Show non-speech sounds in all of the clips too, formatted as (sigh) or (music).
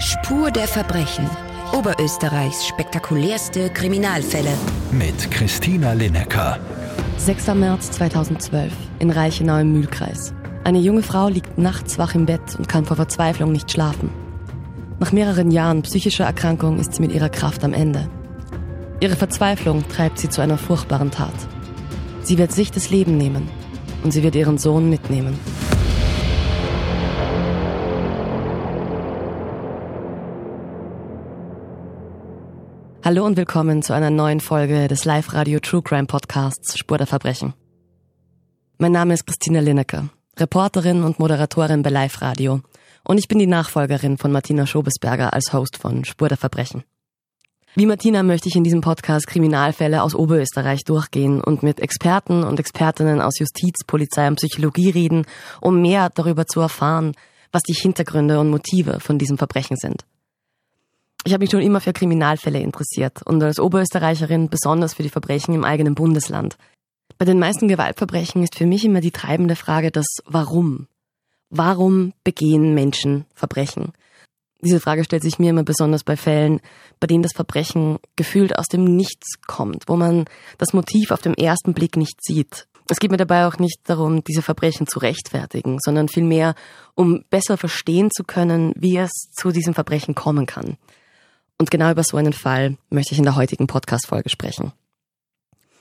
Spur der Verbrechen. Oberösterreichs spektakulärste Kriminalfälle. Mit Christina Linecker. 6. März 2012 in Reichenau im Mühlkreis. Eine junge Frau liegt nachts wach im Bett und kann vor Verzweiflung nicht schlafen. Nach mehreren Jahren psychischer Erkrankung ist sie mit ihrer Kraft am Ende. Ihre Verzweiflung treibt sie zu einer furchtbaren Tat. Sie wird sich das Leben nehmen und sie wird ihren Sohn mitnehmen. Hallo und willkommen zu einer neuen Folge des Live-Radio True Crime Podcasts Spur der Verbrechen. Mein Name ist Christina Lineker, Reporterin und Moderatorin bei Live Radio und ich bin die Nachfolgerin von Martina Schobesberger als Host von Spur der Verbrechen. Wie Martina möchte ich in diesem Podcast Kriminalfälle aus Oberösterreich durchgehen und mit Experten und Expertinnen aus Justiz, Polizei und Psychologie reden, um mehr darüber zu erfahren, was die Hintergründe und Motive von diesem Verbrechen sind. Ich habe mich schon immer für Kriminalfälle interessiert und als Oberösterreicherin besonders für die Verbrechen im eigenen Bundesland. Bei den meisten Gewaltverbrechen ist für mich immer die treibende Frage das Warum. Warum begehen Menschen Verbrechen? Diese Frage stellt sich mir immer besonders bei Fällen, bei denen das Verbrechen gefühlt aus dem Nichts kommt, wo man das Motiv auf den ersten Blick nicht sieht. Es geht mir dabei auch nicht darum, diese Verbrechen zu rechtfertigen, sondern vielmehr, um besser verstehen zu können, wie es zu diesem Verbrechen kommen kann. Und genau über so einen Fall möchte ich in der heutigen Podcast-Folge sprechen.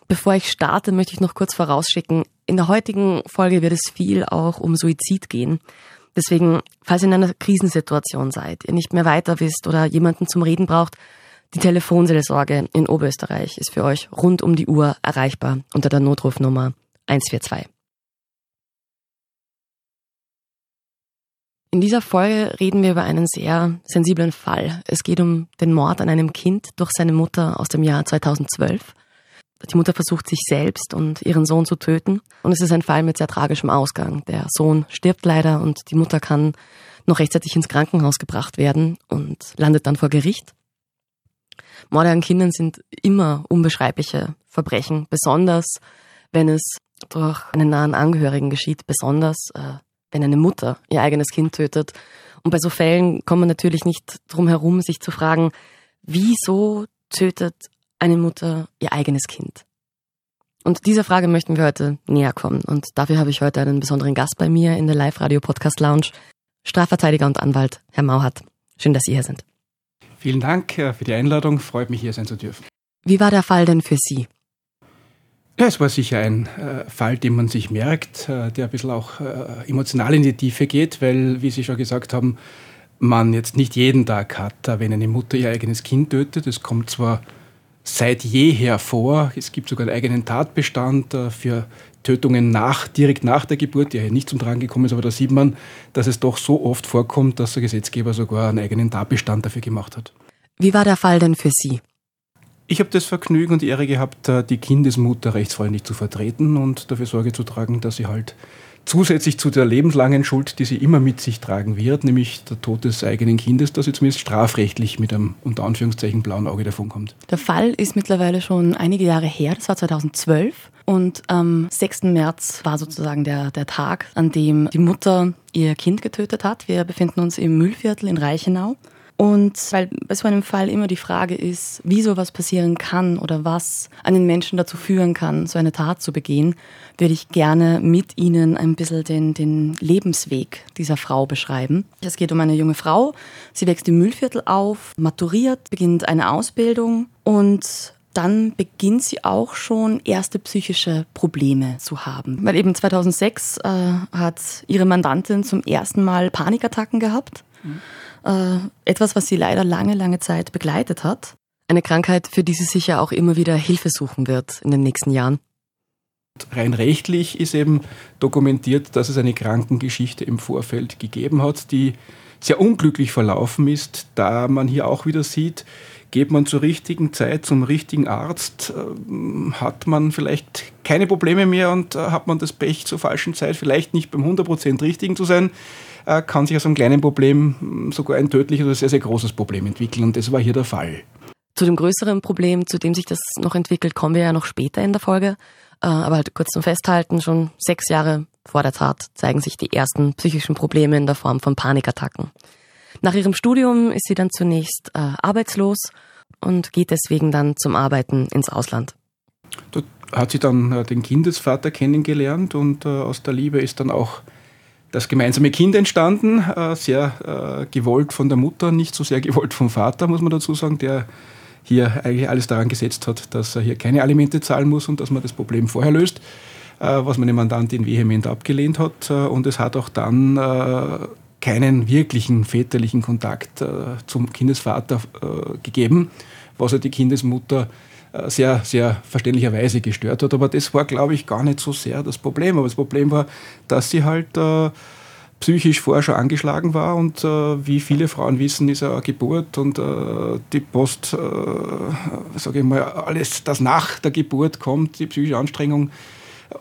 Bevor ich starte, möchte ich noch kurz vorausschicken, in der heutigen Folge wird es viel auch um Suizid gehen. Deswegen, falls ihr in einer Krisensituation seid, ihr nicht mehr weiter wisst oder jemanden zum Reden braucht, die Telefonseelsorge in Oberösterreich ist für euch rund um die Uhr erreichbar unter der Notrufnummer 142. In dieser Folge reden wir über einen sehr sensiblen Fall. Es geht um den Mord an einem Kind durch seine Mutter aus dem Jahr 2012. Die Mutter versucht sich selbst und ihren Sohn zu töten. Und es ist ein Fall mit sehr tragischem Ausgang. Der Sohn stirbt leider und die Mutter kann noch rechtzeitig ins Krankenhaus gebracht werden und landet dann vor Gericht. Morde an Kindern sind immer unbeschreibliche Verbrechen, besonders wenn es durch einen nahen Angehörigen geschieht, besonders äh, wenn eine Mutter ihr eigenes Kind tötet. Und bei so Fällen kommt man natürlich nicht drum herum, sich zu fragen, wieso tötet eine Mutter ihr eigenes Kind? Und dieser Frage möchten wir heute näher kommen. Und dafür habe ich heute einen besonderen Gast bei mir in der Live-Radio-Podcast-Lounge, Strafverteidiger und Anwalt, Herr Mauhat. Schön, dass Sie hier sind. Vielen Dank äh, für die Einladung. Freut mich, hier sein zu dürfen. Wie war der Fall denn für Sie? Ja, es war sicher ein äh, Fall, den man sich merkt, äh, der ein bisschen auch äh, emotional in die Tiefe geht, weil, wie Sie schon gesagt haben, man jetzt nicht jeden Tag hat, äh, wenn eine Mutter ihr eigenes Kind tötet. Es kommt zwar seit jeher vor, es gibt sogar einen eigenen Tatbestand äh, für Tötungen nach, direkt nach der Geburt, der hier nicht zum Tragen gekommen ist, aber da sieht man, dass es doch so oft vorkommt, dass der Gesetzgeber sogar einen eigenen Tatbestand dafür gemacht hat. Wie war der Fall denn für Sie? Ich habe das Vergnügen und die Ehre gehabt, äh, die Kindesmutter rechtsfreundlich zu vertreten und dafür Sorge zu tragen, dass sie halt zusätzlich zu der lebenslangen Schuld, die sie immer mit sich tragen wird, nämlich der Tod des eigenen Kindes, dass sie zumindest strafrechtlich mit einem unter Anführungszeichen blauen Auge davonkommt. Der Fall ist mittlerweile schon einige Jahre her, das war 2012. Und am 6. März war sozusagen der, der Tag, an dem die Mutter ihr Kind getötet hat. Wir befinden uns im Mühlviertel in Reichenau. Und weil bei so einem Fall immer die Frage ist, wie sowas passieren kann oder was einen Menschen dazu führen kann, so eine Tat zu begehen, würde ich gerne mit Ihnen ein bisschen den, den Lebensweg dieser Frau beschreiben. Es geht um eine junge Frau. Sie wächst im Müllviertel auf, maturiert, beginnt eine Ausbildung und dann beginnt sie auch schon erste psychische Probleme zu haben. Weil eben 2006 äh, hat ihre Mandantin zum ersten Mal Panikattacken gehabt. Mhm äh, etwas, was sie leider lange, lange Zeit begleitet hat. Eine Krankheit, für die sie sicher auch immer wieder Hilfe suchen wird in den nächsten Jahren. Rein rechtlich ist eben dokumentiert, dass es eine Krankengeschichte im Vorfeld gegeben hat, die sehr unglücklich verlaufen ist, da man hier auch wieder sieht, geht man zur richtigen Zeit zum richtigen Arzt, äh, hat man vielleicht keine Probleme mehr und äh, hat man das Pech zur falschen Zeit, vielleicht nicht beim 100% richtigen zu sein, kann sich aus einem kleinen Problem hm, sogar ein tödliches oder sehr, sehr großes Problem entwickeln. Und das war hier der Fall. Zu dem größeren Problem, zu dem sich das noch entwickelt, kommen wir ja noch später in der Folge. Äh, aber halt kurz zum Festhalten, schon sechs Jahre vor der Tat zeigen sich die ersten psychischen Probleme in der Form von Panikattacken. Nach ihrem Studium ist sie dann zunächst äh, arbeitslos und geht deswegen dann zum Arbeiten ins Ausland. Dort hat sie dann äh, den Kindesvater kennengelernt und äh, aus der Liebe ist dann auch das gemeinsame Kind entstanden, äh, sehr äh, gewollt von der Mutter, nicht so sehr gewollt vom Vater, muss man dazu sagen, der hier eigentlich alles daran gesetzt hat, dass er hier keine Alimente zahlen muss und dass man das Problem vorher löst, äh, was meine Mandantin vehement abgelehnt hat. Und es hat auch dann keinen wirklichen väterlichen Kontakt zum Kindesvater gegeben, was er die Kindesmutter sehr, sehr verständlicherweise gestört hat. Aber das war, glaube ich, gar nicht so sehr das Problem. Aber das Problem war, dass sie halt psychisch vorher schon angeschlagen war und äh, wie viele Frauen wissen, ist eine Geburt und äh, die Post, äh, sage ich mal, alles, das nach der Geburt kommt, die psychische Anstrengung,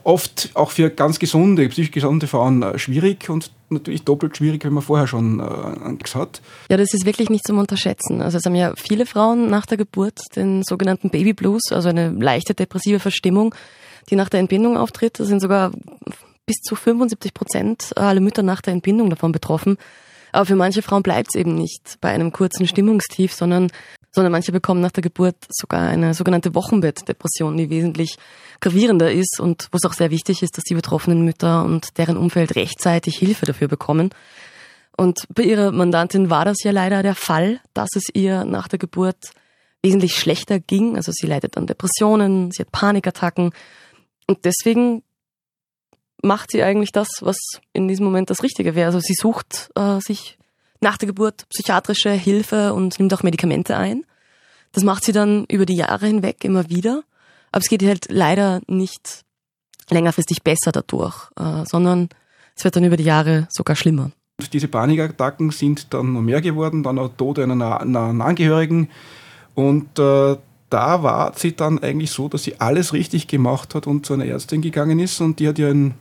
oft auch für ganz gesunde, psychisch gesunde Frauen äh, schwierig und natürlich doppelt schwierig, wenn man vorher schon äh, Angst hat. Ja, das ist wirklich nicht zum Unterschätzen. Also es haben ja viele Frauen nach der Geburt den sogenannten Baby Blues, also eine leichte depressive Verstimmung, die nach der Entbindung auftritt. Das sind sogar bis zu 75 Prozent aller Mütter nach der Entbindung davon betroffen. Aber für manche Frauen bleibt es eben nicht bei einem kurzen Stimmungstief, sondern, sondern manche bekommen nach der Geburt sogar eine sogenannte Wochenbettdepression, die wesentlich gravierender ist und wo es auch sehr wichtig ist, dass die betroffenen Mütter und deren Umfeld rechtzeitig Hilfe dafür bekommen. Und bei ihrer Mandantin war das ja leider der Fall, dass es ihr nach der Geburt wesentlich schlechter ging. Also sie leidet an Depressionen, sie hat Panikattacken. Und deswegen macht sie eigentlich das, was in diesem Moment das Richtige wäre. Also sie sucht äh, sich nach der Geburt psychiatrische Hilfe und nimmt auch Medikamente ein. Das macht sie dann über die Jahre hinweg immer wieder. Aber es geht halt leider nicht längerfristig besser dadurch, äh, sondern es wird dann über die Jahre sogar schlimmer. Diese Panikattacken sind dann noch mehr geworden, dann auch Tode einer, einer Angehörigen. Und äh, da war sie dann eigentlich so, dass sie alles richtig gemacht hat und zu einer Ärztin gegangen ist und die hat ihr ein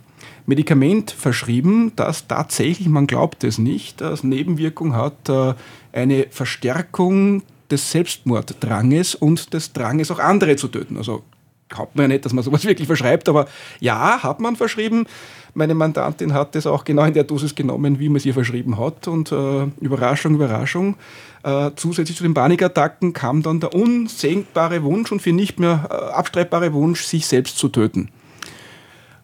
Medikament verschrieben, das tatsächlich, man glaubt es nicht, als Nebenwirkung hat äh, eine Verstärkung des Selbstmorddranges und des Dranges auch andere zu töten. Also glaubt man ja nicht, dass man sowas (laughs) wirklich verschreibt, aber ja, hat man verschrieben. Meine Mandantin hat das auch genau in der Dosis genommen, wie man es ihr verschrieben hat. Und äh, Überraschung, Überraschung. Äh, zusätzlich zu den Panikattacken kam dann der unsenkbare Wunsch und für nicht mehr äh, abstreitbare Wunsch, sich selbst zu töten.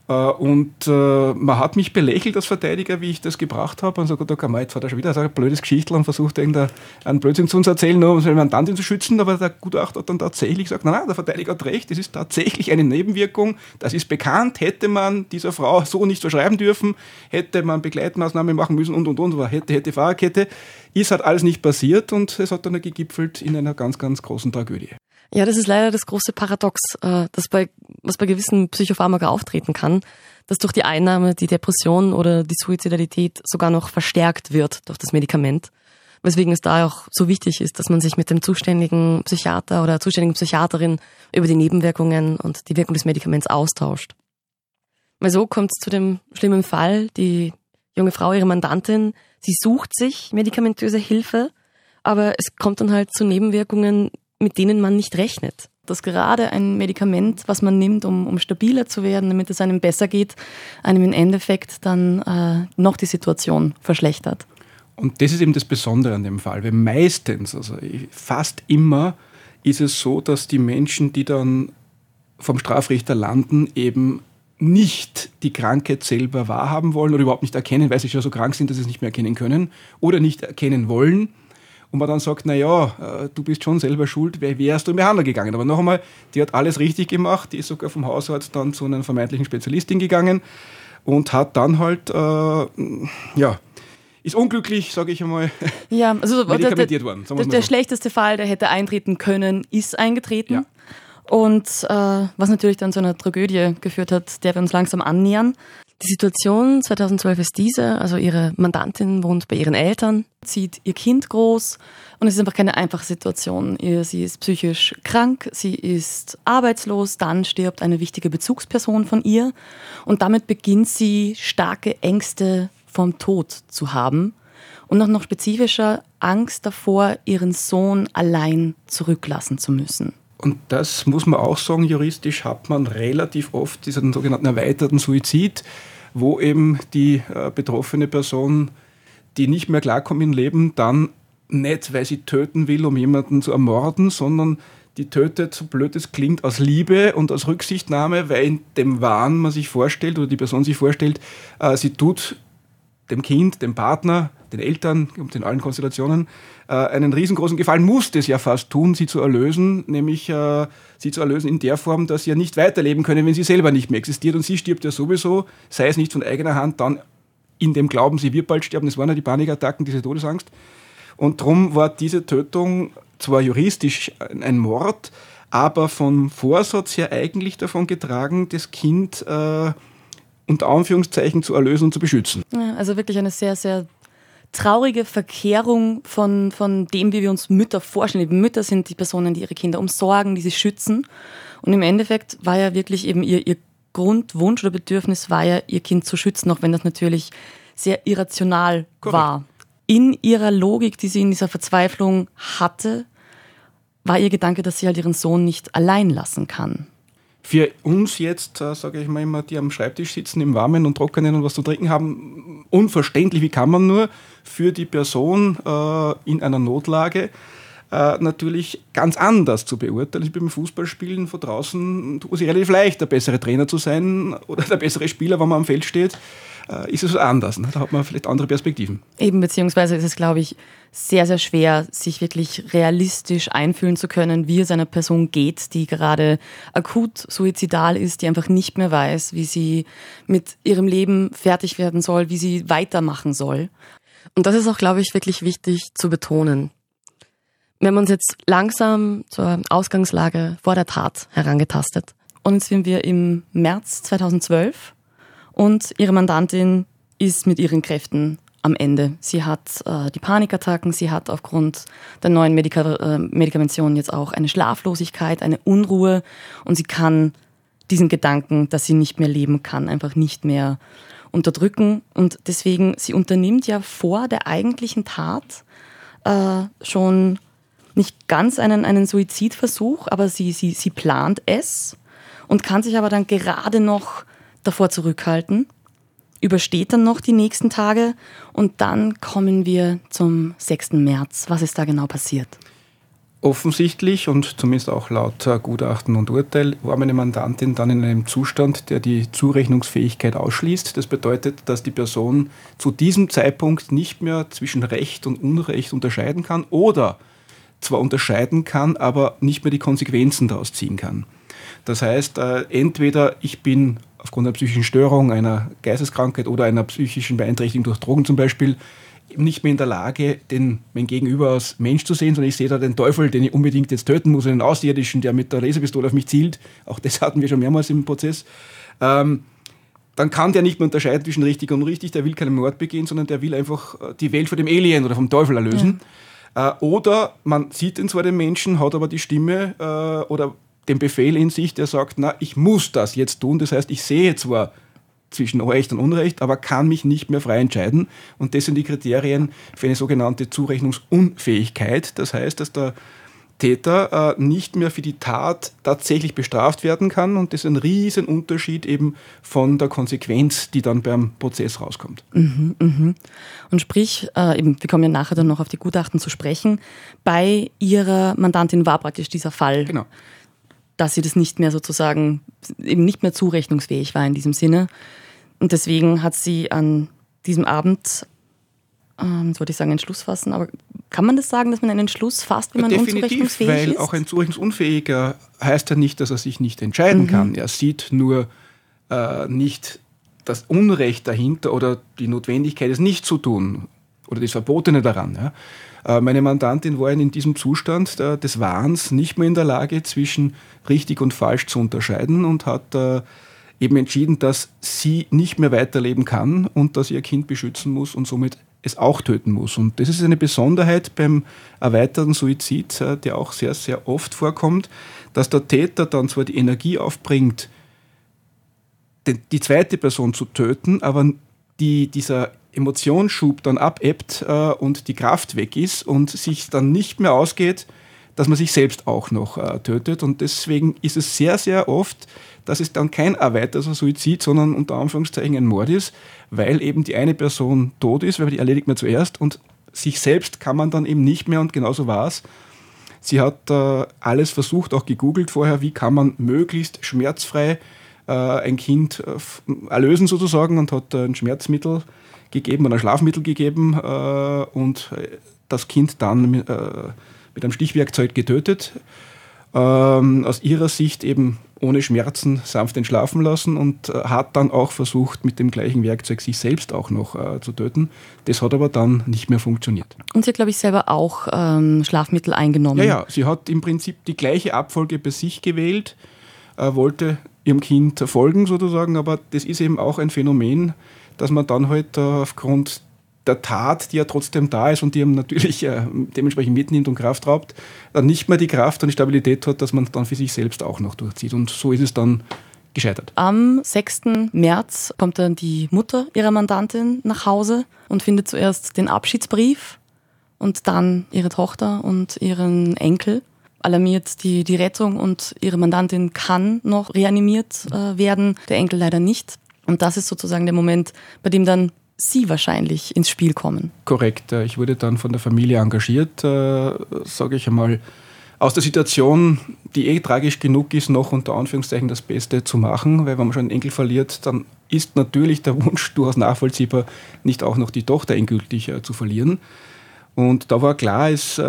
Äh, und äh, man hat mich belächelt als Verteidiger, wie ich das gebracht habe. Und so, da kann man jetzt hat schon wieder so ein blödes Geschichtel und versucht, irgendeinen Blödsinn zu uns erzählen, um seine Mandantin zu schützen. Aber der Gutachter hat dann tatsächlich gesagt, nein, der Verteidiger hat recht, es ist tatsächlich eine Nebenwirkung. Das ist bekannt. Hätte man dieser Frau so nicht verschreiben dürfen, hätte man Begleitmaßnahmen machen müssen und, und, und, hätte, hätte, Fahrerkette. Ist halt alles nicht passiert und es hat dann gegipfelt in einer ganz, ganz großen Tragödie. Ja, das ist leider das große Paradox, äh, das bei, was bei gewissen Psychopharmaka auftreten kann, dass durch die Einnahme die Depression oder die Suizidalität sogar noch verstärkt wird durch das Medikament. Weswegen es da auch so wichtig ist, dass man sich mit dem zuständigen Psychiater oder zuständigen Psychiaterin über die Nebenwirkungen und die Wirkung des Medikaments austauscht. Weil so kommt es zu dem schlimmen Fall, die junge Frau, ihre Mandantin, sie sucht sich medikamentöse Hilfe, aber es kommt dann halt zu Nebenwirkungen, mit denen man nicht rechnet. Dass gerade ein Medikament, was man nimmt, um, um stabiler zu werden, damit es einem besser geht, einem im Endeffekt dann äh, noch die Situation verschlechtert. Und das ist eben das Besondere an dem Fall, weil meistens, also fast immer, ist es so, dass die Menschen, die dann vom Strafrichter landen, eben nicht die Krankheit selber wahrhaben wollen oder überhaupt nicht erkennen, weil sie schon so krank sind, dass sie es nicht mehr erkennen können oder nicht erkennen wollen und man dann sagt, naja, äh, du bist schon selber schuld, wärst du in Behandlung gegangen? Aber noch einmal, die hat alles richtig gemacht, die ist sogar vom Hausarzt dann zu einer vermeintlichen Spezialistin gegangen und hat dann halt, äh, ja, ist unglücklich, sage ich einmal, (laughs) ja, also medikamentiert worden. Der, der schlechteste Fall, der hätte eintreten können, ist eingetreten. Ja. Und äh, was natürlich dann zu einer Tragödie geführt hat, der wir uns langsam annähern. Die Situation 2012 ist diese, also ihre Mandantin wohnt bei ihren Eltern, zieht ihr Kind groß und es ist einfach keine einfache Situation. Sie ist psychisch krank, sie ist arbeitslos, dann stirbt eine wichtige Bezugsperson von ihr und damit beginnt sie starke Ängste vom Tod zu haben und noch, noch spezifischer Angst davor, ihren Sohn allein zurücklassen zu müssen. Und das muss man auch sagen, juristisch hat man relativ oft diesen sogenannten erweiterten Suizid, wo eben die äh, betroffene Person die nicht mehr klarkommt im Leben, dann nicht, weil sie töten will, um jemanden zu ermorden, sondern die tötet, so blöd es klingt, aus Liebe und aus Rücksichtnahme, weil in dem Wahn man sich vorstellt oder die Person sich vorstellt, äh, sie tut dem Kind, dem Partner, den Eltern und in allen Konstellationen äh, einen riesengroßen Gefallen, muss es ja fast tun, sie zu erlösen, nämlich äh, sie zu erlösen in der Form, dass sie ja nicht weiterleben können, wenn sie selber nicht mehr existiert und sie stirbt ja sowieso, sei es nicht von eigener Hand, dann in dem Glauben, sie wird bald sterben, das waren ja die Panikattacken, diese Todesangst. Und darum war diese Tötung zwar juristisch ein Mord, aber vom Vorsatz her eigentlich davon getragen, das Kind äh, unter Anführungszeichen zu erlösen und zu beschützen. Ja, also wirklich eine sehr, sehr traurige Verkehrung von, von dem, wie wir uns Mütter vorstellen. Die Mütter sind die Personen, die ihre Kinder umsorgen, die sie schützen. Und im Endeffekt war ja wirklich eben ihr, ihr Grundwunsch oder Bedürfnis war ja, ihr Kind zu schützen, auch wenn das natürlich sehr irrational Korrekt. war. In ihrer Logik, die sie in dieser Verzweiflung hatte, war ihr Gedanke, dass sie halt ihren Sohn nicht allein lassen kann. Für uns jetzt, äh, sage ich mal immer, die am Schreibtisch sitzen im Warmen und Trockenen und was zu trinken haben, unverständlich, wie kann man nur für die Person äh, in einer Notlage äh, natürlich ganz anders zu beurteilen. Ich bin beim Fußballspielen von draußen tut es relativ leicht, der bessere Trainer zu sein oder der bessere Spieler, wenn man am Feld steht. Äh, ist es anders. Ne? Da hat man vielleicht andere Perspektiven. Eben, beziehungsweise ist es, glaube ich, sehr, sehr schwer, sich wirklich realistisch einfühlen zu können, wie es einer Person geht, die gerade akut suizidal ist, die einfach nicht mehr weiß, wie sie mit ihrem Leben fertig werden soll, wie sie weitermachen soll. Und das ist auch, glaube ich, wirklich wichtig zu betonen. Wir haben uns jetzt langsam zur Ausgangslage vor der Tat herangetastet. Und jetzt sind wir im März 2012 und ihre Mandantin ist mit ihren Kräften am Ende. Sie hat äh, die Panikattacken, sie hat aufgrund der neuen Medika äh, Medikamention jetzt auch eine Schlaflosigkeit, eine Unruhe und sie kann diesen Gedanken, dass sie nicht mehr leben kann, einfach nicht mehr unterdrücken. Und deswegen, sie unternimmt ja vor der eigentlichen Tat äh, schon nicht ganz einen, einen Suizidversuch, aber sie, sie, sie plant es und kann sich aber dann gerade noch davor zurückhalten, übersteht dann noch die nächsten Tage und dann kommen wir zum 6. März. Was ist da genau passiert? Offensichtlich und zumindest auch laut Gutachten und Urteil war meine Mandantin dann in einem Zustand, der die Zurechnungsfähigkeit ausschließt. Das bedeutet, dass die Person zu diesem Zeitpunkt nicht mehr zwischen Recht und Unrecht unterscheiden kann oder zwar unterscheiden kann, aber nicht mehr die Konsequenzen daraus ziehen kann. Das heißt, äh, entweder ich bin aufgrund einer psychischen Störung, einer Geisteskrankheit oder einer psychischen Beeinträchtigung durch Drogen zum Beispiel nicht mehr in der Lage, den, mein Gegenüber als Mensch zu sehen, sondern ich sehe da den Teufel, den ich unbedingt jetzt töten muss, einen Außerirdischen, der mit der Laserpistole auf mich zielt. Auch das (laughs) hatten wir schon mehrmals im Prozess. Ähm, dann kann der nicht mehr unterscheiden zwischen richtig und unrichtig, der will keinen Mord begehen, sondern der will einfach äh, die Welt von dem Alien oder vom Teufel erlösen. Ja. Äh, oder man sieht ihn zwar den Menschen, hat aber die Stimme äh, oder den Befehl in sich, der sagt, na, ich muss das jetzt tun. Das heißt, ich sehe zwar zwischen Recht und Unrecht, aber kann mich nicht mehr frei entscheiden. Und das sind die Kriterien für eine sogenannte Zurechnungsunfähigkeit. Das heißt, dass der Täter äh, nicht mehr für die Tat tatsächlich bestraft werden kann. Und das ist ein riesen Unterschied eben von der Konsequenz, die dann beim Prozess rauskommt. Mhm, mh. Und sprich, äh, eben, wir kommen ja nachher dann noch auf die Gutachten zu sprechen, bei Ihrer Mandantin war praktisch dieser Fall, genau. Dass sie das nicht mehr sozusagen, eben nicht mehr zurechnungsfähig war in diesem Sinne. Und deswegen hat sie an diesem Abend ähm, jetzt wollte ich sagen, einen Schluss fassen, aber kann man das sagen, dass man einen Schluss fasst, wenn man Definitiv, unzurechnungsfähig weil ist? auch ein Zurechnungsunfähiger heißt ja nicht, dass er sich nicht entscheiden mhm. kann. Er sieht nur äh, nicht das Unrecht dahinter oder die Notwendigkeit, es nicht zu tun oder das Verbotene daran. Ja. Äh, meine Mandantin war in diesem Zustand äh, des Wahns nicht mehr in der Lage, zwischen richtig und falsch zu unterscheiden und hat äh, eben entschieden, dass sie nicht mehr weiterleben kann und dass ihr Kind beschützen muss und somit es auch töten muss. Und das ist eine Besonderheit beim erweiterten Suizid, der auch sehr, sehr oft vorkommt, dass der Täter dann zwar die Energie aufbringt, die zweite Person zu töten, aber die, dieser Emotionsschub dann abebbt äh, und die Kraft weg ist und sich dann nicht mehr ausgeht, dass man sich selbst auch noch äh, tötet. Und deswegen ist es sehr, sehr oft, dass es dann kein erweiterter Suizid, sondern unter Anführungszeichen ein Mord ist, weil eben die eine Person tot ist, weil die erledigt man zuerst und sich selbst kann man dann eben nicht mehr und genauso war es. Sie hat äh, alles versucht, auch gegoogelt vorher, wie kann man möglichst schmerzfrei äh, ein Kind äh, erlösen sozusagen und hat ein Schmerzmittel gegeben oder Schlafmittel gegeben äh, und das Kind dann mit, äh, mit einem Stichwerkzeug getötet. Ähm, aus ihrer Sicht eben ohne Schmerzen sanft entschlafen lassen und äh, hat dann auch versucht, mit dem gleichen Werkzeug sich selbst auch noch äh, zu töten. Das hat aber dann nicht mehr funktioniert. Und sie hat, glaube ich, selber auch ähm, Schlafmittel eingenommen. Ja, ja, sie hat im Prinzip die gleiche Abfolge bei sich gewählt, äh, wollte ihrem Kind folgen sozusagen, aber das ist eben auch ein Phänomen, dass man dann halt äh, aufgrund der Tat, die ja trotzdem da ist und die ihm natürlich äh, dementsprechend mitnimmt und Kraft raubt, dann nicht mehr die Kraft und die Stabilität hat, dass man es dann für sich selbst auch noch durchzieht. Und so ist es dann gescheitert. Am 6. März kommt dann die Mutter ihrer Mandantin nach Hause und findet zuerst den Abschiedsbrief und dann ihre Tochter und ihren Enkel. Alarmiert die, die Rettung und ihre Mandantin kann noch reanimiert äh, werden, der Enkel leider nicht. Und das ist sozusagen der Moment, bei dem dann Sie wahrscheinlich ins Spiel kommen. Korrekt. Äh, ich wurde dann von der Familie engagiert, äh, sage ich einmal, aus der Situation, die eh tragisch genug ist, noch unter Anführungszeichen das Beste zu machen, weil wenn man schon einen Enkel verliert, dann ist natürlich der (laughs) Wunsch durchaus nachvollziehbar, nicht auch noch die Tochter endgültig äh, zu verlieren. Und da war klar, es, äh,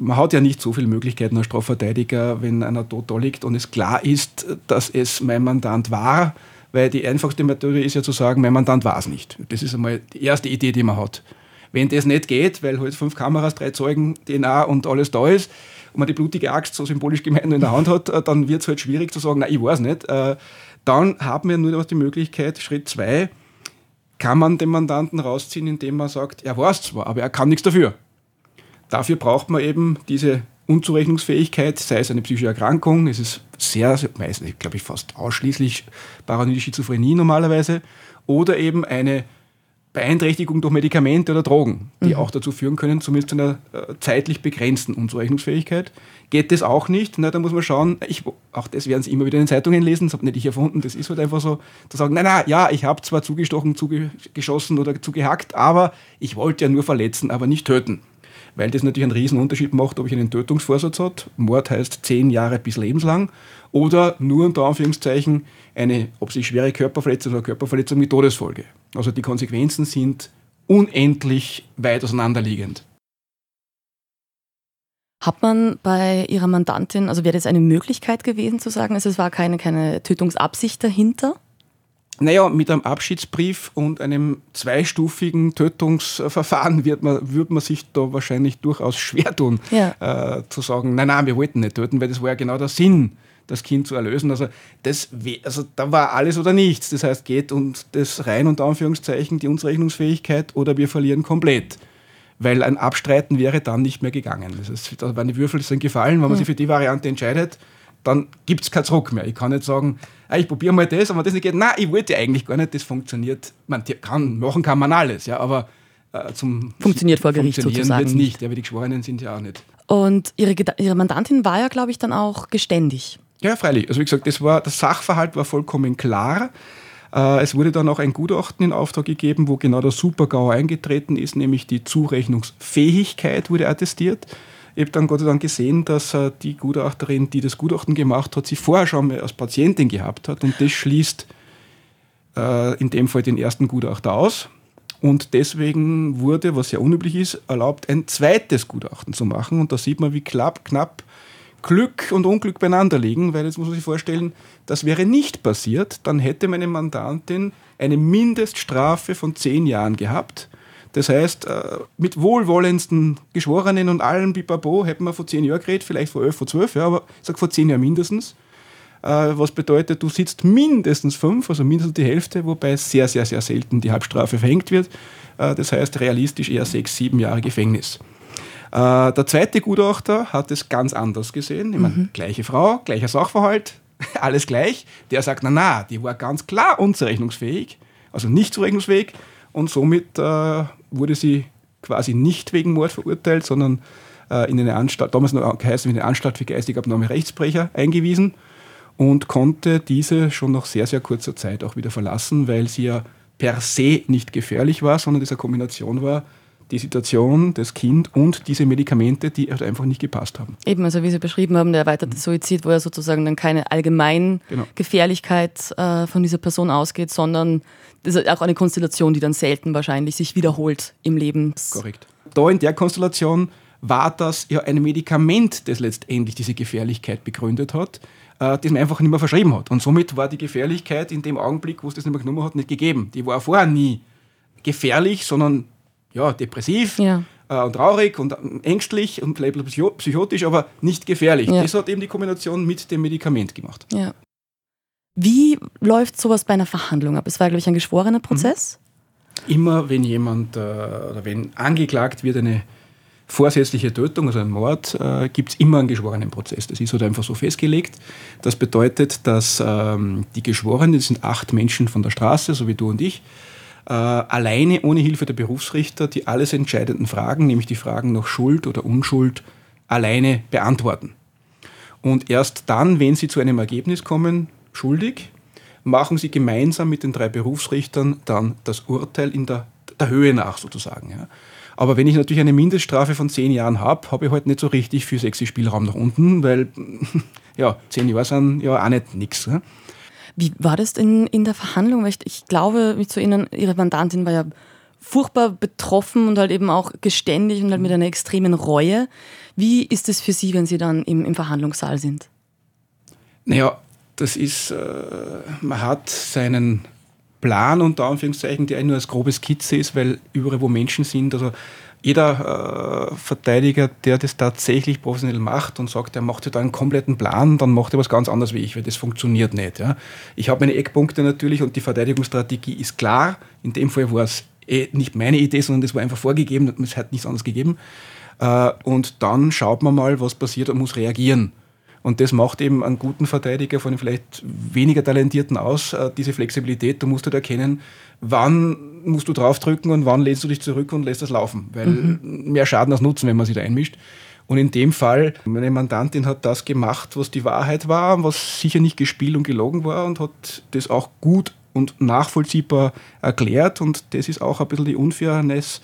man hat ja nicht so viele Möglichkeiten als Strafverteidiger, wenn einer tot da liegt und es klar ist, dass es mein Mandant war, weil die einfachste Methode ist ja zu sagen, mein Mandant war es nicht. Das ist einmal die erste Idee, die man hat. Wenn das nicht geht, weil halt fünf Kameras, drei Zeugen, DNA und alles da ist, und man die blutige Axt so symbolisch gemeint in der Hand hat, äh, dann wird es halt schwierig zu sagen, na, ich weiß nicht. Äh, dann haben wir nur noch die Möglichkeit, Schritt zwei, kann man den Mandanten rausziehen, indem man sagt, er weiß zwar, aber er kann nichts dafür. Dafür braucht man eben diese Unzurechnungsfähigkeit, sei es eine psychische Erkrankung, es ist sehr, sehr meistens, glaube ich, fast ausschließlich paranoide Schizophrenie normalerweise, oder eben eine Beeinträchtigung durch Medikamente oder Drogen, die mhm. auch dazu führen können, zumindest zu einer äh, zeitlich begrenzten Unzurechnungsfähigkeit. Geht das auch nicht? Na, da muss man schauen, ich, auch das werden Sie immer wieder in den Zeitungen lesen, das habe nicht ich erfunden, das ist halt einfach so, zu sagen, nein, nein, ja, ich habe zwar zugestochen, zugeschossen oder zugehackt, aber ich wollte ja nur verletzen, aber nicht töten weil das natürlich einen riesen Unterschied macht, ob ich einen Tötungsvorsatz habe, Mord heißt zehn Jahre bis lebenslang, oder nur unter Anführungszeichen eine, ob sich schwere Körperverletzung oder Körperverletzung mit Todesfolge. Also die Konsequenzen sind unendlich weit auseinanderliegend. Hat man bei Ihrer Mandantin, also wäre das eine Möglichkeit gewesen zu sagen, es war keine, keine Tötungsabsicht dahinter? Naja, mit einem Abschiedsbrief und einem zweistufigen Tötungsverfahren wird man, würde man sich da wahrscheinlich durchaus schwer tun, ja. äh, zu sagen, nein, nein, wir wollten nicht töten, weil das war ja genau der Sinn, das Kind zu erlösen. Also, das, also da war alles oder nichts. Das heißt, geht und das rein unter Anführungszeichen die Unzurechnungsfähigkeit oder wir verlieren komplett. Weil ein Abstreiten wäre dann nicht mehr gegangen. Das heißt, da waren die Würfel sind gefallen, wenn man hm. sich für die Variante entscheidet, dann gibt es keinen Zurück mehr. Ich kann nicht sagen, ah, ich probiere mal das, aber das nicht geht. Nein, ich wollte eigentlich gar nicht, das funktioniert. Man kann, machen kann man alles, ja, aber äh, zum Funktioniert vor Gericht sozusagen. Wird's nicht, ja, aber die Geschworenen sind ja auch nicht. Und ihre, ihre Mandantin war ja, glaube ich, dann auch geständig. Ja, freilich. Also wie gesagt, das, war, das Sachverhalt war vollkommen klar. Äh, es wurde dann auch ein Gutachten in Auftrag gegeben, wo genau der Supergau eingetreten ist, nämlich die Zurechnungsfähigkeit wurde attestiert. Ich habe dann Gott sei Dank gesehen, dass äh, die Gutachterin, die das Gutachten gemacht hat, sie vorher schon mal als Patientin gehabt hat und das schließt äh, in dem Fall den ersten Gutachter aus. Und deswegen wurde, was ja unüblich ist, erlaubt, ein zweites Gutachten zu machen. Und da sieht man, wie knapp, knapp Glück und Unglück beieinander liegen, weil jetzt muss man sich vorstellen, das wäre nicht passiert, dann hätte meine Mandantin eine Mindeststrafe von zehn Jahren gehabt das heißt, äh, mit wohlwollendsten Geschworenen und allem Bipabo hätten wir vor zehn Jahren geredet, vielleicht vor elf, vor zwölf, ja, aber ich sage vor zehn Jahren mindestens. Äh, was bedeutet, du sitzt mindestens fünf, also mindestens die Hälfte, wobei sehr, sehr, sehr selten die Halbstrafe verhängt wird. Äh, das heißt, realistisch eher sechs, sieben Jahre Gefängnis. Der zweite Gutachter hat es ganz anders gesehen. Ich meine, mhm. gleiche Frau, gleicher Sachverhalt, (laughs) alles gleich. Der sagt, na na, die war ganz klar unzurechnungsfähig, also nicht zurechnungsfähig und somit äh, wurde sie quasi nicht wegen Mord verurteilt, sondern äh, in eine Anstalt, damals noch geheißen in eine Anstalt für geistige Abnahme Rechtsbrecher eingewiesen und konnte diese schon nach sehr, sehr kurzer Zeit auch wieder verlassen, weil sie ja per se nicht gefährlich war, sondern diese Kombination war, die Situation, das Kind und diese Medikamente, die halt einfach nicht gepasst haben. Eben, also wie Sie beschrieben haben, der erweiterte Suizid, wo ja sozusagen dann keine allgemeine genau. Gefährlichkeit äh, von dieser Person ausgeht, sondern das ist auch eine Konstellation, die dann selten wahrscheinlich sich wiederholt im Leben. Korrekt. Da in der Konstellation war das ja ein Medikament, das letztendlich diese Gefährlichkeit begründet hat äh, das man einfach nicht mehr verschrieben hat. Und somit war die Gefährlichkeit in dem Augenblick, wo es das nicht mehr genommen hat, nicht gegeben. Die war vorher nie gefährlich, sondern ja, depressiv ja. Äh, und traurig und ängstlich und vielleicht psychotisch, aber nicht gefährlich. Ja. Das hat eben die Kombination mit dem Medikament gemacht. Ja. Wie läuft sowas bei einer Verhandlung ab? Es war, glaube ich, ein geschworener Prozess. Mhm. Immer wenn jemand äh, oder wenn angeklagt wird, eine vorsätzliche Tötung, also ein Mord, äh, gibt es immer einen geschworenen Prozess. Das ist halt einfach so festgelegt. Das bedeutet, dass ähm, die Geschworenen, das sind acht Menschen von der Straße, so wie du und ich, äh, alleine ohne Hilfe der Berufsrichter die alles entscheidenden Fragen, nämlich die Fragen nach Schuld oder Unschuld, alleine beantworten. Und erst dann, wenn sie zu einem Ergebnis kommen, schuldig, machen sie gemeinsam mit den drei Berufsrichtern dann das Urteil in der, der Höhe nach sozusagen. Ja. Aber wenn ich natürlich eine Mindeststrafe von zehn Jahren habe, habe ich halt nicht so richtig viel sexy Spielraum nach unten, weil (laughs) ja, zehn Jahre sind ja auch nicht nichts. Ja. Wie war das in, in der Verhandlung? Weil ich, ich glaube, wie zu Ihnen, Ihre Mandantin war ja furchtbar betroffen und halt eben auch geständig und halt mit einer extremen Reue. Wie ist es für Sie, wenn Sie dann im, im Verhandlungssaal sind? Naja, das ist, äh, man hat seinen Plan unter Anführungszeichen, der nur als grobe Skizze ist, weil überall, wo Menschen sind, also jeder äh, Verteidiger, der das tatsächlich professionell macht und sagt, er macht ja da einen kompletten Plan, dann macht er was ganz anderes wie ich, weil das funktioniert nicht. Ja. Ich habe meine Eckpunkte natürlich und die Verteidigungsstrategie ist klar. In dem Fall war es eh nicht meine Idee, sondern das war einfach vorgegeben, es hat nichts anderes gegeben. Äh, und dann schaut man mal, was passiert und muss reagieren. Und das macht eben einen guten Verteidiger von einem vielleicht weniger talentierten aus, äh, diese Flexibilität. Du musst halt erkennen, wann musst du draufdrücken und wann lehnst du dich zurück und lässt das laufen. Weil mhm. mehr Schaden als Nutzen, wenn man sich da einmischt. Und in dem Fall, meine Mandantin hat das gemacht, was die Wahrheit war, was sicher nicht gespielt und gelogen war und hat das auch gut und nachvollziehbar erklärt. Und das ist auch ein bisschen die Unfairness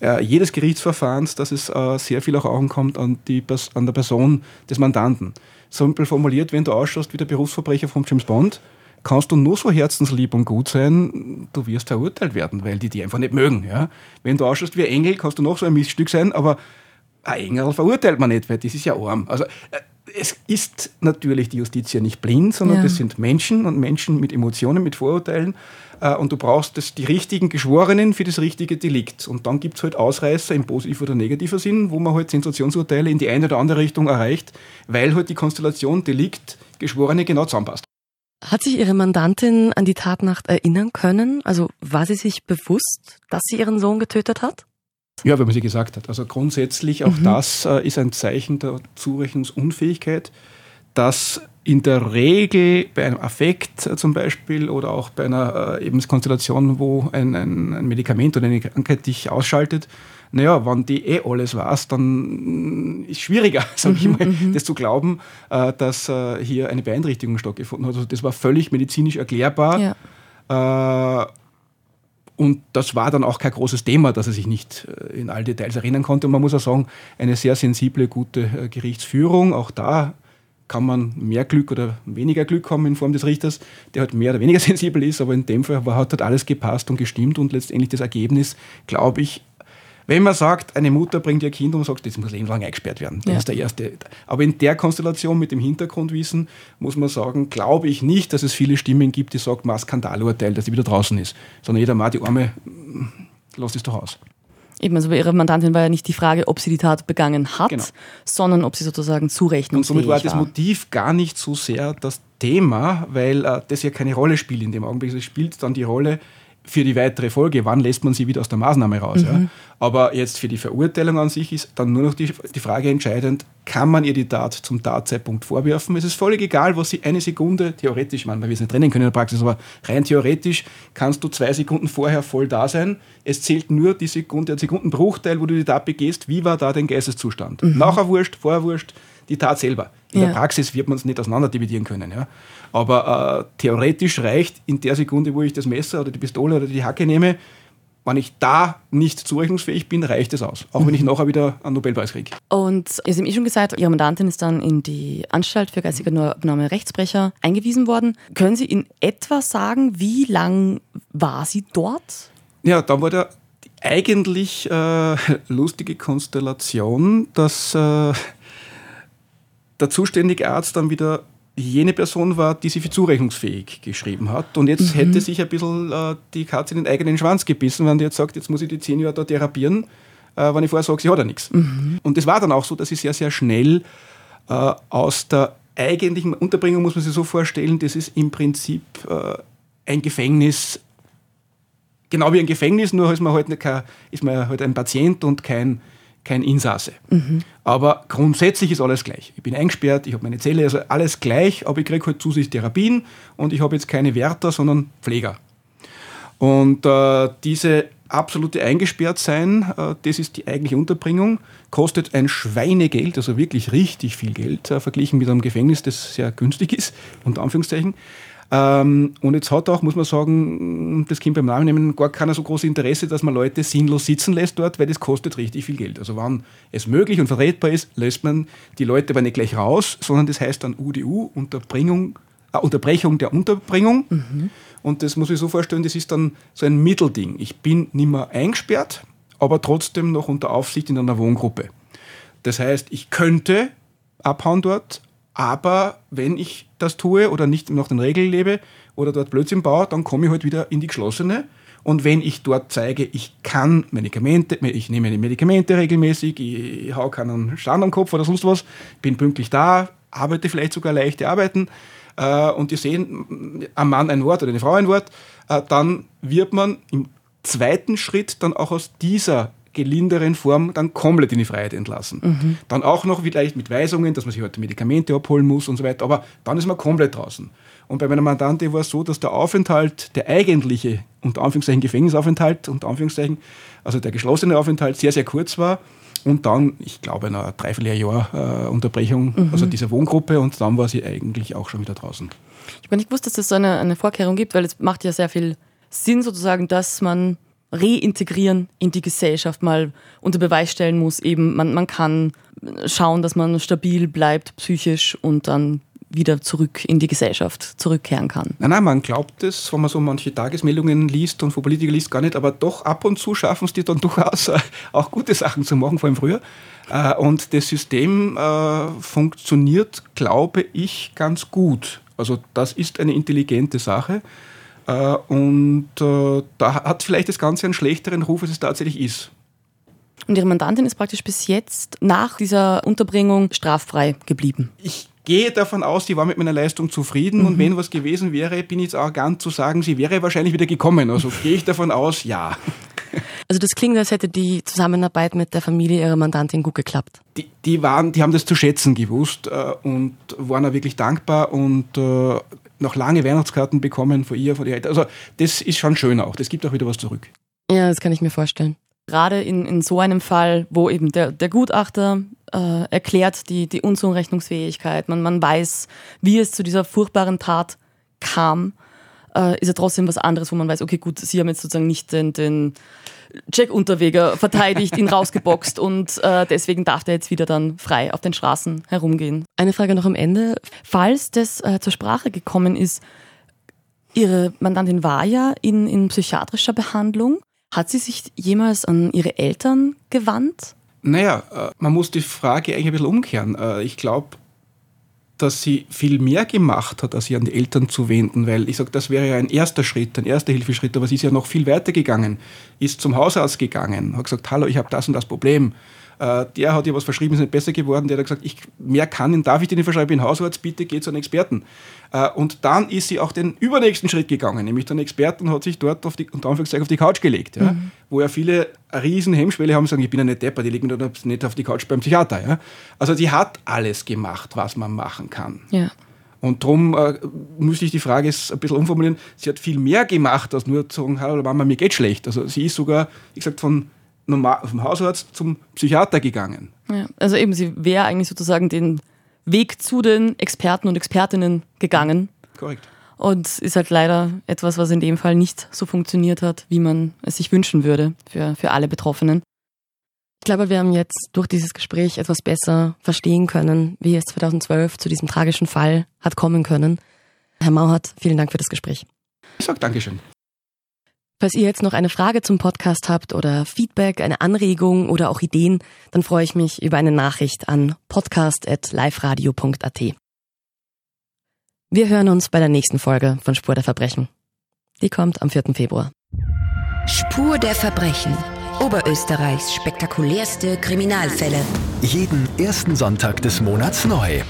äh, jedes Gerichtsverfahrens, dass es äh, sehr viel auch ankommt an, die, an der Person des Mandanten. Simpel formuliert, wenn du ausschaust wie der Berufsverbrecher von James Bond, kannst du nur so herzenslieb und gut sein, du wirst verurteilt werden, weil die die einfach nicht mögen. Ja? Wenn du ausschaust wie ein Engel, kannst du noch so ein Miststück sein, aber ein Engel verurteilt man nicht, weil das ist ja arm. Also äh, es ist natürlich die Justiz ja nicht blind, sondern ja. das sind Menschen und Menschen mit Emotionen, mit Vorurteilen. Äh, und du brauchst das, die richtigen Geschworenen für das richtige Delikt. Und dann gibt es halt Ausreißer im positiven oder negativen Sinn, wo man halt Sensationsurteile in die eine oder andere Richtung erreicht, weil halt die Konstellation Delikt, Geschworene genau zusammenpasst. Hat sich Ihre Mandantin an die Tatnacht erinnern können? Also war sie sich bewusst, dass sie ihren Sohn getötet hat? Ja, wenn man sie gesagt hat. Also grundsätzlich auch mhm. das äh, ist ein Zeichen der Zurechnungsunfähigkeit, dass in der Regel bei einem Affekt äh, zum Beispiel oder auch bei einer äh, eben Konstellation, wo ein, ein, ein, Medikament oder eine Krankheit dich ausschaltet, naja, wenn die eh alles weiß, dann ist es schwieriger, (laughs) sage ich mhm, mal, mhm. das zu glauben, äh, dass äh, hier eine Beeinträchtigung stattgefunden hat. Also das war völlig medizinisch erklärbar. Ja. Und das war dann auch kein großes Thema, dass er sich nicht äh, in all Details erinnern konnte. Und man muss auch sagen, eine sehr sensible, gute äh, Gerichtsführung. Auch da kann man mehr Glück oder weniger Glück haben in Form des Richters, der halt mehr oder weniger (laughs) sensibel ist. Aber in dem Fall hat halt alles gepasst und gestimmt. Und letztendlich das Ergebnis, glaube ich, wenn man sagt, eine Mutter bringt ihr Kind und sagt, das muss lebenslang eingesperrt werden, das ja. ist der erste. Aber in der Konstellation mit dem Hintergrundwissen muss man sagen, glaube ich nicht, dass es viele Stimmen gibt, die sagen, mal Skandalurteil, dass sie wieder draußen ist. Sondern jeder mal die Arme, lass es doch aus. Eben, also bei Ihrer Mandantin war ja nicht die Frage, ob sie die Tat begangen hat, genau. sondern ob sie sozusagen zurechnungsfähig. Und somit war das Motiv gar nicht so sehr das Thema, weil äh, das ja keine Rolle spielt in dem Augenblick. Es spielt dann die Rolle, für die weitere Folge, wann lässt man sie wieder aus der Maßnahme raus. Mhm. Ja? Aber jetzt für die Verurteilung an sich ist dann nur noch die, die Frage entscheidend, kann man ihr die Tat zum Tatzeitpunkt vorwerfen? Es ist völlig egal, was sie eine Sekunde, theoretisch, man, weil wir es nicht trennen können in der Praxis, aber rein theoretisch kannst du zwei Sekunden vorher voll da sein. Es zählt nur die Sekunde, der Sekundenbruchteil, wo du die Tat begehst. Wie war da dein Geisteszustand? Mhm. Nachher wurscht, vorher wurscht, die Tat selber. In ja. der Praxis wird man es nicht auseinander dividieren können. Ja? Aber äh, theoretisch reicht in der Sekunde, wo ich das Messer oder die Pistole oder die Hacke nehme, wenn ich da nicht zurechnungsfähig bin, reicht es aus. Auch wenn ich mhm. nachher wieder einen Nobelpreis kriege. Und Sie haben eh schon gesagt, Ihre Mandantin ist dann in die Anstalt für geistige Abnahme Rechtsbrecher eingewiesen worden. Können Sie in etwa sagen, wie lang war sie dort? Ja, dann war der eigentlich äh, (laughs) lustige Konstellation, dass äh, der zuständige Arzt dann wieder jene Person war, die sie für zurechnungsfähig geschrieben hat. Und jetzt mhm. hätte sich ein bisschen äh, die Katze in den eigenen Schwanz gebissen, wenn die jetzt sagt, jetzt muss ich die zehn Jahre da therapieren, äh, wenn ich vorher sage, sie hat ja nichts. Mhm. Und das war dann auch so, dass sie sehr, sehr schnell äh, aus der eigentlichen Unterbringung, muss man sich so vorstellen, das ist im Prinzip äh, ein Gefängnis, genau wie ein Gefängnis, nur ist man halt, kein, ist man halt ein Patient und kein kein Insasse. Mhm. Aber grundsätzlich ist alles gleich. Ich bin eingesperrt, ich habe meine Zelle, also alles gleich, aber ich kriege halt zusätzlich Therapien und ich habe jetzt keine Wärter, sondern Pfleger. Und äh, diese absolute Eingesperrtsein, äh, das ist die eigentliche Unterbringung, kostet ein Schweinegeld, also wirklich richtig viel Geld, äh, verglichen mit einem Gefängnis, das sehr günstig ist, unter Anführungszeichen. Ähm, und jetzt hat auch, muss man sagen, das Kind beim Namen nehmen, gar keiner so großes Interesse, dass man Leute sinnlos sitzen lässt dort, weil das kostet richtig viel Geld. Also wenn es möglich und vertretbar ist, lässt man die Leute aber nicht gleich raus, sondern das heißt dann UDU, Unterbringung, äh, Unterbrechung der Unterbringung. Mhm. Und das muss ich so vorstellen, das ist dann so ein Mittelding. Ich bin nicht mehr eingesperrt, aber trotzdem noch unter Aufsicht in einer Wohngruppe. Das heißt, ich könnte abhauen dort, aber wenn ich das tue oder nicht nach den Regeln lebe oder dort Blödsinn baue, dann komme ich halt wieder in die geschlossene. Und wenn ich dort zeige, ich kann Medikamente, ich nehme Medikamente regelmäßig, ich hau keinen Stand am Kopf oder sonst was, bin pünktlich da, arbeite vielleicht sogar leichte Arbeiten äh, und die sehen am Mann ein Wort oder eine Frau ein Wort, äh, dann wird man im zweiten Schritt dann auch aus dieser gelinderen Form dann komplett in die Freiheit entlassen. Mhm. Dann auch noch vielleicht mit Weisungen, dass man sich heute Medikamente abholen muss und so weiter, aber dann ist man komplett draußen. Und bei meiner Mandante war es so, dass der Aufenthalt, der eigentliche, unter Anführungszeichen Gefängnisaufenthalt, unter Anführungszeichen, also der geschlossene Aufenthalt sehr, sehr kurz war. Und dann, ich glaube, eine Dreivierteljahr äh, Unterbrechung, mhm. also dieser Wohngruppe, und dann war sie eigentlich auch schon wieder draußen. Ich habe nicht gewusst, dass es so eine, eine Vorkehrung gibt, weil es macht ja sehr viel Sinn sozusagen, dass man reintegrieren in die Gesellschaft mal unter Beweis stellen muss. Eben, man, man kann schauen, dass man stabil bleibt psychisch und dann wieder zurück in die Gesellschaft zurückkehren kann. Nein, nein, man glaubt es, wenn man so manche Tagesmeldungen liest und von Politikern liest, gar nicht, aber doch ab und zu schaffen es die dann (laughs) durchaus äh, auch gute Sachen zu machen, vor allem früher. Äh, und das System äh, funktioniert, glaube ich, ganz gut. Also das ist eine intelligente Sache. Äh, und äh, da hat vielleicht das Ganze einen schlechteren Ruf, als es tatsächlich ist. Und Ihre Mandantin ist praktisch bis jetzt nach dieser Unterbringung straffrei geblieben. Ich gehe davon aus, sie war mit meiner Leistung zufrieden mhm. und wenn was gewesen wäre, bin ich jetzt arrogant zu sagen, sie wäre wahrscheinlich wieder gekommen. Also gehe ich davon aus, ja. (laughs) Also das klingt, als hätte die Zusammenarbeit mit der Familie ihrer Mandantin gut geklappt. Die, die waren, die haben das zu schätzen gewusst äh, und waren auch wirklich dankbar und äh, noch lange Weihnachtskarten bekommen von ihr, von ihr. Also das ist schon schön auch. Das gibt auch wieder was zurück. Ja, das kann ich mir vorstellen. Gerade in, in so einem Fall, wo eben der, der Gutachter äh, erklärt die, die Unzurechnungsfähigkeit, man, man weiß, wie es zu dieser furchtbaren Tat kam, äh, ist ja trotzdem was anderes, wo man weiß, okay, gut, sie haben jetzt sozusagen nicht den, den Jack Unterweger verteidigt, ihn rausgeboxt und äh, deswegen darf er jetzt wieder dann frei auf den Straßen herumgehen. Eine Frage noch am Ende. Falls das äh, zur Sprache gekommen ist, Ihre Mandantin war ja in, in psychiatrischer Behandlung. Hat sie sich jemals an ihre Eltern gewandt? Naja, äh, man muss die Frage eigentlich ein bisschen umkehren. Äh, ich glaube, dass sie viel mehr gemacht hat, als sie an die Eltern zu wenden, weil ich sage, das wäre ja ein erster Schritt, ein erster Hilfeschritt, aber sie ist ja noch viel weiter gegangen, ist zum Hausarzt gegangen, hat gesagt, hallo, ich habe das und das Problem. Äh, der hat ihr was verschrieben, ist nicht besser geworden. Der hat gesagt, ich, mehr kann, darf ich dir nicht verschreiben, ich bin Hausarzt, bitte geh zu einem Experten. Äh, und dann ist sie auch den übernächsten Schritt gegangen, nämlich der Experten hat sich dort auf die, unter Anführungszeichen auf die Couch gelegt, ja, mhm. wo ja viele eine riesen Hemmschwelle haben, sagen, ich bin ja nicht Depper, die legen mich nicht auf die Couch beim Psychiater. Ja. Also die hat alles gemacht, was man machen kann. Ja. Und darum äh, müsste ich die Frage jetzt ein bisschen umformulieren. Sie hat viel mehr gemacht, als nur zu sagen, hallo Mama, mir geht schlecht. Also sie ist sogar, wie gesagt, von normal, vom Hausarzt zum Psychiater gegangen. Ja, also eben, sie wäre eigentlich sozusagen den Weg zu den Experten und Expertinnen gegangen. Korrekt. Und ist halt leider etwas, was in dem Fall nicht so funktioniert hat, wie man es sich wünschen würde für, für alle Betroffenen. Ich glaube, wir haben jetzt durch dieses Gespräch etwas besser verstehen können, wie es 2012 zu diesem tragischen Fall hat kommen können. Herr Mauert, vielen Dank für das Gespräch. Ich sage Dankeschön. Falls ihr jetzt noch eine Frage zum Podcast habt oder Feedback, eine Anregung oder auch Ideen, dann freue ich mich über eine Nachricht an podcast.liferadio.at. Wir hören uns bei der nächsten Folge von Spur der Verbrechen. Die kommt am 4. Februar. Spur der Verbrechen Oberösterreichs spektakulärste Kriminalfälle. Jeden ersten Sonntag des Monats neu.